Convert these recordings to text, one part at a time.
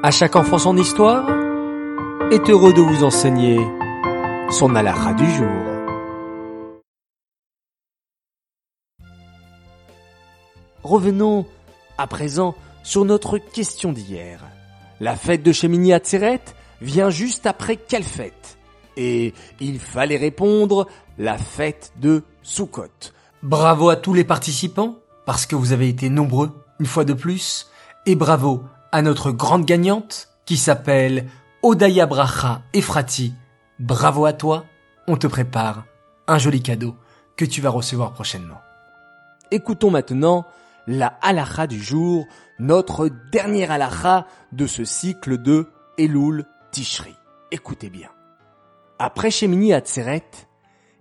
À chaque enfant son histoire est heureux de vous enseigner son halakha du jour. Revenons à présent sur notre question d'hier. La fête de Shemini Atzeret vient juste après quelle fête? Et il fallait répondre la fête de Sukkot. Bravo à tous les participants, parce que vous avez été nombreux, une fois de plus, et bravo à notre grande gagnante, qui s'appelle Odaya Bracha Efrati. Bravo à toi, on te prépare un joli cadeau que tu vas recevoir prochainement. Écoutons maintenant la halakha du jour, notre dernière halakha de ce cycle de Elul Tishri. Écoutez bien. Après Shemini Atzeret,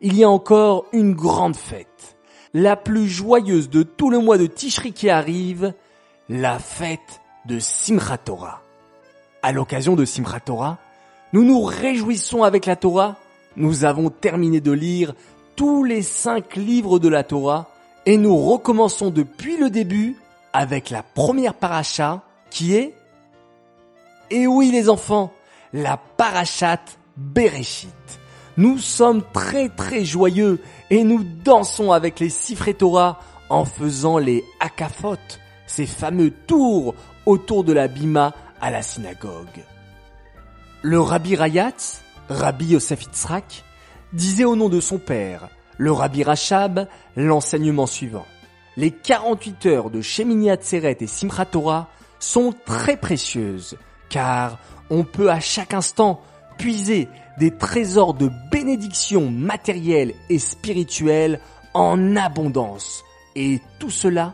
il y a encore une grande fête, la plus joyeuse de tout le mois de Tishri qui arrive, la fête de Simchat. À l'occasion de Simchat Torah, nous nous réjouissons avec la Torah. Nous avons terminé de lire tous les cinq livres de la Torah et nous recommençons depuis le début avec la première paracha qui est, et oui les enfants, la parachat Bereshit. Nous sommes très très joyeux et nous dansons avec les Sifré Torah en faisant les akafot, ces fameux tours autour de la bima à la synagogue. Le rabbi Rayatz, rabbi Yosef Itzrak, disait au nom de son père, le rabbi Rachab, l'enseignement suivant. Les 48 heures de Shemini Atzeret et Simchat Torah sont très précieuses, car on peut à chaque instant puiser des trésors de bénédictions matérielles et spirituelles en abondance. Et tout cela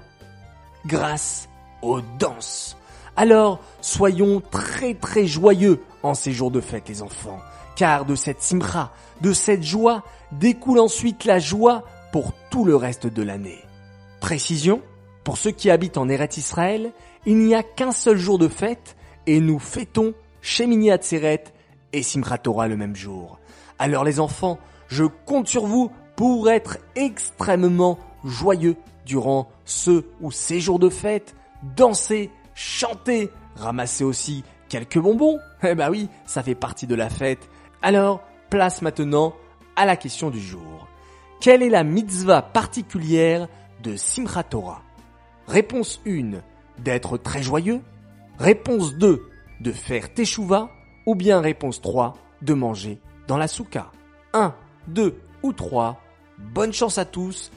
grâce aux danses. Alors, soyons très très joyeux en ces jours de fête les enfants, car de cette simra, de cette joie, découle ensuite la joie pour tout le reste de l'année. Précision, pour ceux qui habitent en Eret Israël, il n'y a qu'un seul jour de fête et nous fêtons Shemini Atzeret et Simchat Torah le même jour. Alors les enfants, je compte sur vous pour être extrêmement joyeux durant ce ou ces jours de fête, danser, chanter, ramasser aussi quelques bonbons. Eh ben oui, ça fait partie de la fête. Alors, place maintenant à la question du jour. Quelle est la mitzvah particulière de Simchat Torah? Réponse 1, d'être très joyeux. Réponse 2, de faire teshuva. Ou bien réponse 3, de manger dans la souka. 1, 2 ou 3. Bonne chance à tous